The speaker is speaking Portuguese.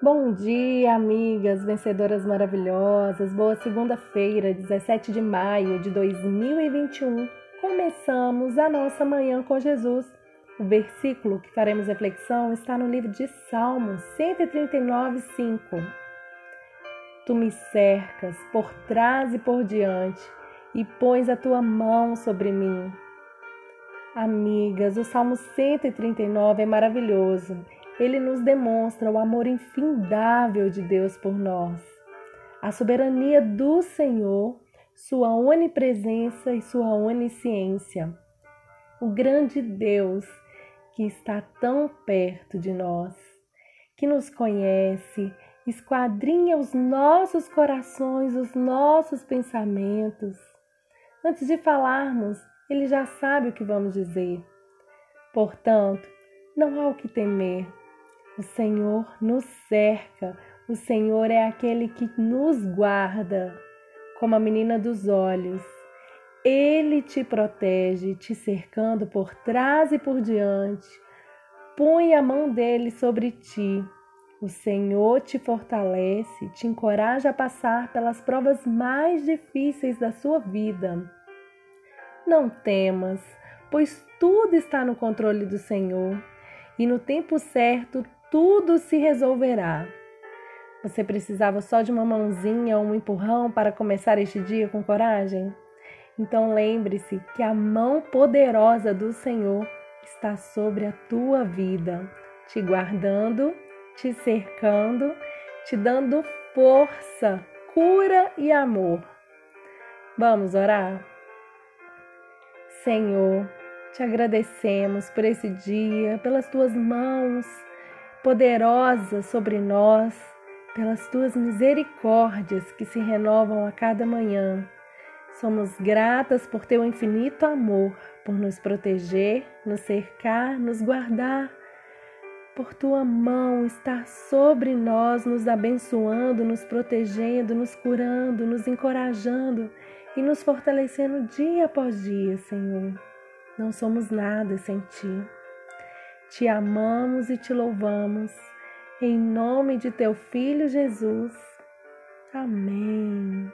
Bom dia, amigas, vencedoras maravilhosas. Boa segunda-feira, 17 de maio de 2021. Começamos a nossa manhã com Jesus. O versículo que faremos reflexão está no livro de Salmos 139, 5. Tu me cercas por trás e por diante e pões a tua mão sobre mim. Amigas, o Salmo 139 é maravilhoso ele nos demonstra o amor infindável de Deus por nós, a soberania do Senhor, sua onipresença e sua onisciência. O grande Deus que está tão perto de nós, que nos conhece, esquadrinha os nossos corações, os nossos pensamentos. Antes de falarmos, ele já sabe o que vamos dizer. Portanto, não há o que temer, o Senhor nos cerca, o Senhor é aquele que nos guarda, como a menina dos olhos. Ele te protege, te cercando por trás e por diante. Põe a mão dele sobre ti. O Senhor te fortalece, te encoraja a passar pelas provas mais difíceis da sua vida. Não temas, pois tudo está no controle do Senhor, e no tempo certo tudo se resolverá. Você precisava só de uma mãozinha ou um empurrão para começar este dia com coragem? Então lembre-se que a mão poderosa do Senhor está sobre a tua vida, te guardando, te cercando, te dando força, cura e amor. Vamos orar? Senhor, te agradecemos por esse dia, pelas tuas mãos poderosa sobre nós, pelas tuas misericórdias que se renovam a cada manhã. Somos gratas por teu infinito amor, por nos proteger, nos cercar, nos guardar, por tua mão estar sobre nós, nos abençoando, nos protegendo, nos curando, nos encorajando e nos fortalecendo dia após dia, Senhor. Não somos nada sem ti. Te amamos e te louvamos, em nome de teu Filho Jesus. Amém.